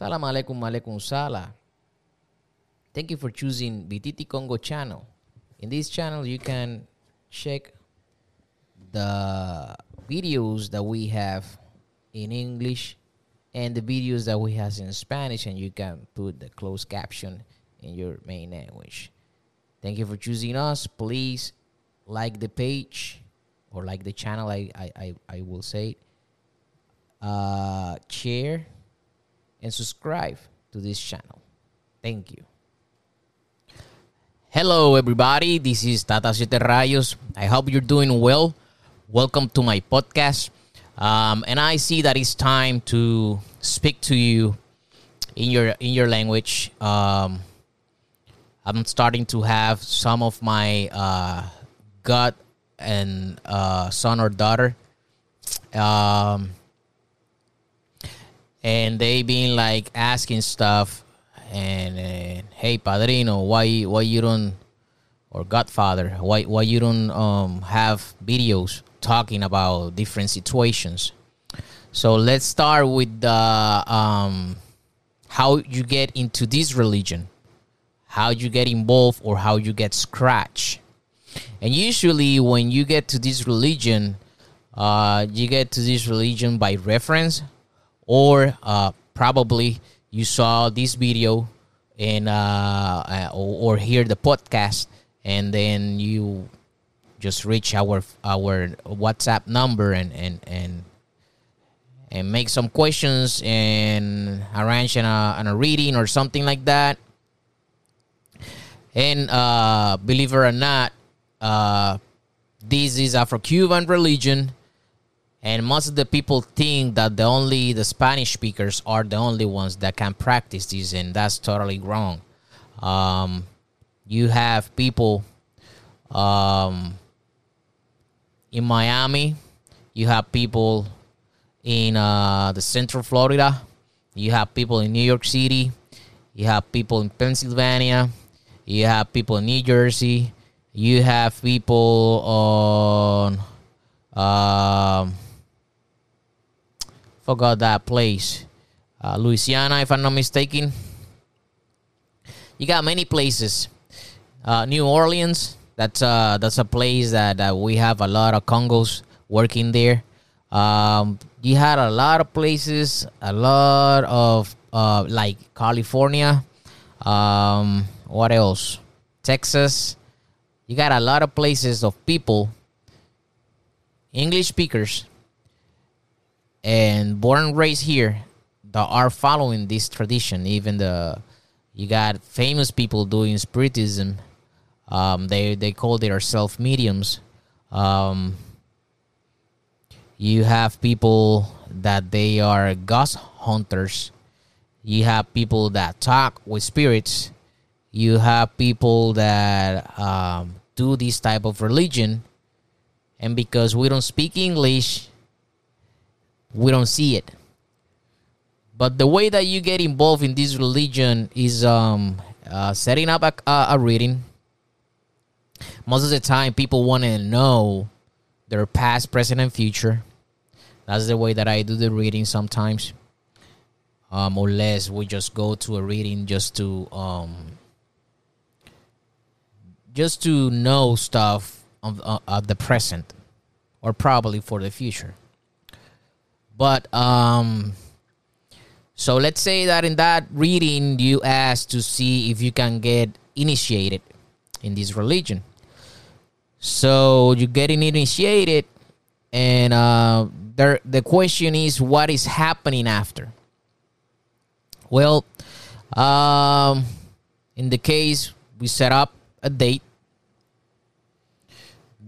Salam alaikum alaikum sala. Thank you for choosing BTT Congo channel. In this channel, you can check the videos that we have in English and the videos that we have in Spanish, and you can put the closed caption in your main language. Thank you for choosing us. Please like the page or like the channel. I I I, I will say. Uh, share and subscribe to this channel. Thank you. Hello, everybody. This is Tata Siete Rayos. I hope you're doing well. Welcome to my podcast. Um, and I see that it's time to speak to you in your in your language. Um, I'm starting to have some of my uh, gut and uh, son or daughter. Um, and they been like asking stuff and, and hey padrino why why you don't or godfather why why you don't um have videos talking about different situations. So let's start with the um how you get into this religion. How you get involved or how you get scratched. And usually when you get to this religion uh you get to this religion by reference or uh, probably you saw this video and uh, uh, or, or hear the podcast and then you just reach our our WhatsApp number and and and and make some questions and arrange an, uh, an a reading or something like that. And uh, believe it or not, uh, this is Afro-Cuban religion and most of the people think that the only the spanish speakers are the only ones that can practice this and that's totally wrong. Um, you have people um, in miami you have people in uh, the central florida you have people in new york city you have people in pennsylvania you have people in new jersey you have people on um, forgot that place. Uh, Louisiana, if I'm not mistaken. You got many places. Uh, New Orleans, that's uh, that's a place that, that we have a lot of Congos working there. Um, you had a lot of places, a lot of uh, like California. Um, what else? Texas. You got a lot of places of people, English speakers, and born and raised here that are following this tradition. Even the you got famous people doing spiritism. Um, they they call themselves mediums. Um, you have people that they are ghost hunters. You have people that talk with spirits. You have people that um, do this type of religion, and because we don't speak English, we don't see it. But the way that you get involved in this religion is um, uh, setting up a, a, reading. Most of the time, people want to know their past, present, and future. That's the way that I do the reading sometimes. Um, or less we just go to a reading just to um, just to know stuff of, uh, of the present or probably for the future. But um so let's say that in that reading you ask to see if you can get initiated in this religion. So you getting initiated and uh there the question is what is happening after? Well, um in the case we set up a date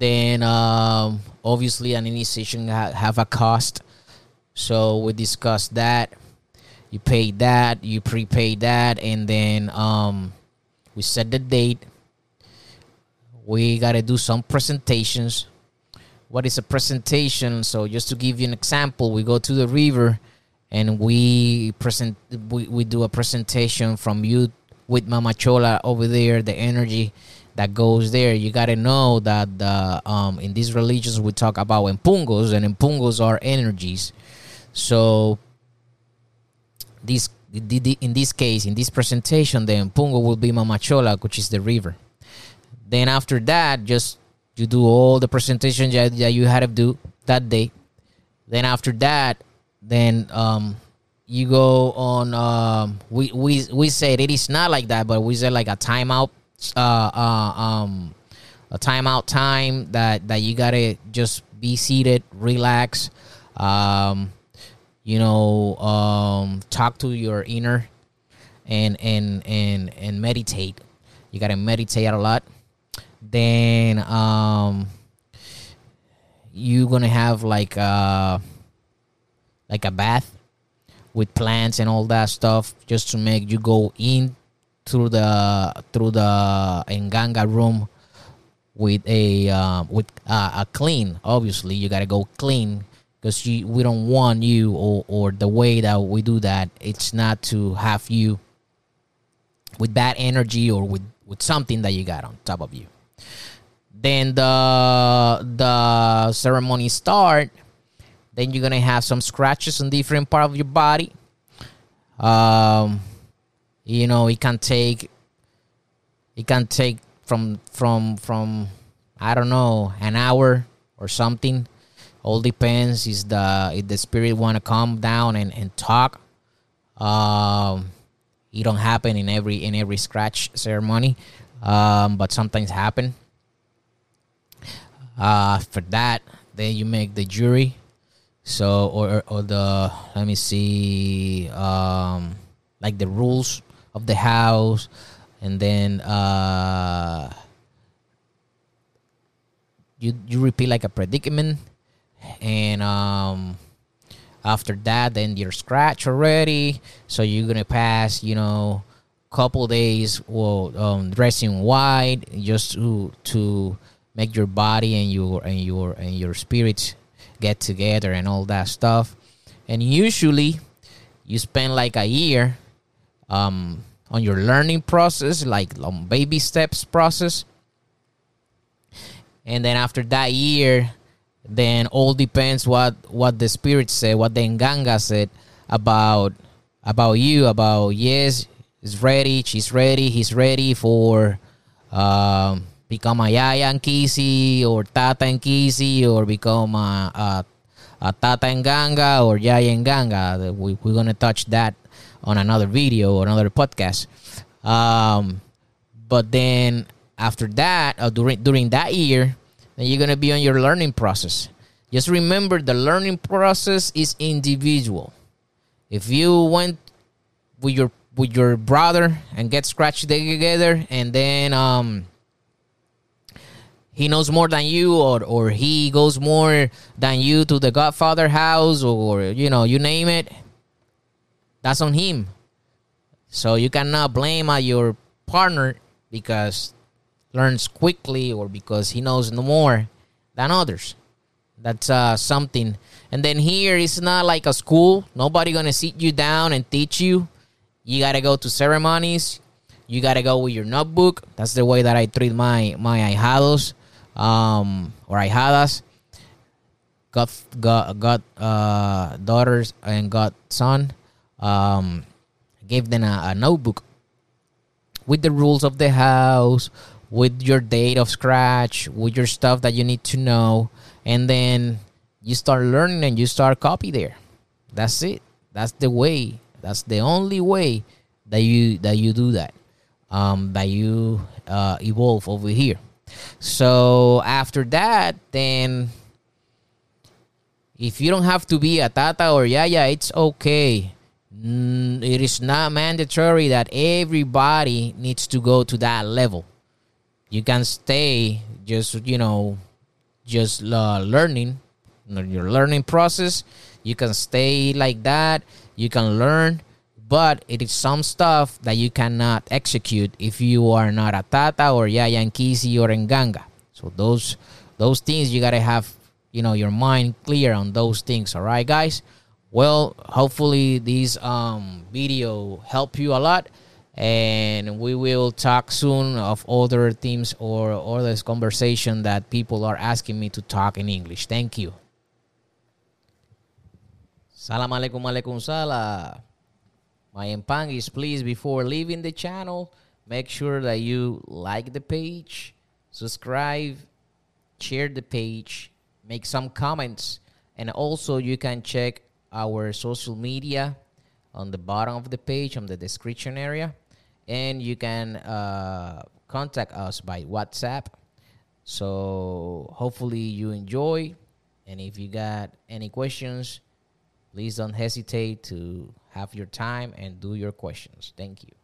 then um, obviously an initiation ha- have a cost so we discussed that. You paid that, you prepaid that, and then um, we set the date. We got to do some presentations. What is a presentation? So just to give you an example, we go to the river and we present we, we do a presentation from you with Mama Chola over there, the energy that goes there. You got to know that um, in these religions we talk about empungos, and empungos are energies. So these in this case, in this presentation, then Pungo will be Mamachola, which is the river. Then after that, just you do all the presentations that, that you had to do that day. Then after that, then um, you go on. Um, we we we said it is not like that, but we said like a timeout. Uh, uh, um, a timeout time that that you gotta just be seated, relax. Um, you know, um, talk to your inner, and and and and meditate. You gotta meditate a lot. Then um, you're gonna have like a uh, like a bath with plants and all that stuff just to make you go in through the through the enganga room with a uh, with uh, a clean obviously you got to go clean because we don't want you or, or the way that we do that it's not to have you with bad energy or with with something that you got on top of you then the the ceremony start then you're gonna have some scratches on different part of your body. Um, you know, it can take it can take from from from I don't know an hour or something. All depends is the if the spirit want to come down and and talk. Um, it don't happen in every in every scratch ceremony, um, but sometimes happen. Uh, for that, then you make the jury so or or the let me see um like the rules of the house and then uh you you repeat like a predicament and um after that then you're scratch already so you're gonna pass you know a couple days well um dressing white just to to make your body and your and your and your spirits get together and all that stuff. And usually you spend like a year um, on your learning process, like on baby steps process. And then after that year, then all depends what what the spirit said, what the Nganga said about about you, about yes, is ready, she's ready, he's ready for um, become a Yaya Nkisi or Tata Nkisi or become a, a, a Tata Nganga or Yaya Nganga. We, we're going to touch that on another video or another podcast. Um, but then after that, uh, during, during that year, then you're going to be on your learning process. Just remember the learning process is individual. If you went with your with your brother and get scratched together and then um he knows more than you or or he goes more than you to the godfather house or you know you name it that's on him so you cannot blame your partner because learns quickly or because he knows no more than others. That's uh, something. And then here it's not like a school. Nobody gonna sit you down and teach you. You gotta go to ceremonies. You gotta go with your notebook. That's the way that i treat my my ahijados um, or ahijadas, got got got uh, daughters and got son, um, gave them a, a notebook with the rules of the house, with your date of scratch, with your stuff that you need to know, and then you start learning and you start copy there. That's it. That's the way. That's the only way that you that you do that. Um, that you uh, evolve over here. So after that, then if you don't have to be a tata or yaya, it's okay. It is not mandatory that everybody needs to go to that level. You can stay just, you know, just uh, learning, your learning process. You can stay like that. You can learn but it is some stuff that you cannot execute if you are not a Tata or Yayankisi or Nganga. So those those things you gotta have you know your mind clear on those things. All right, guys. Well, hopefully this um, video help you a lot, and we will talk soon of other themes or other conversation that people are asking me to talk in English. Thank you. Salam alaikum alaikum salam. my empangis, please, before leaving the channel, make sure that you like the page, subscribe, share the page, make some comments, and also you can check our social media on the bottom of the page on the description area and you can uh, contact us by whatsapp. So hopefully you enjoy. And if you got any questions please don't hesitate to have your time and do your questions. Thank you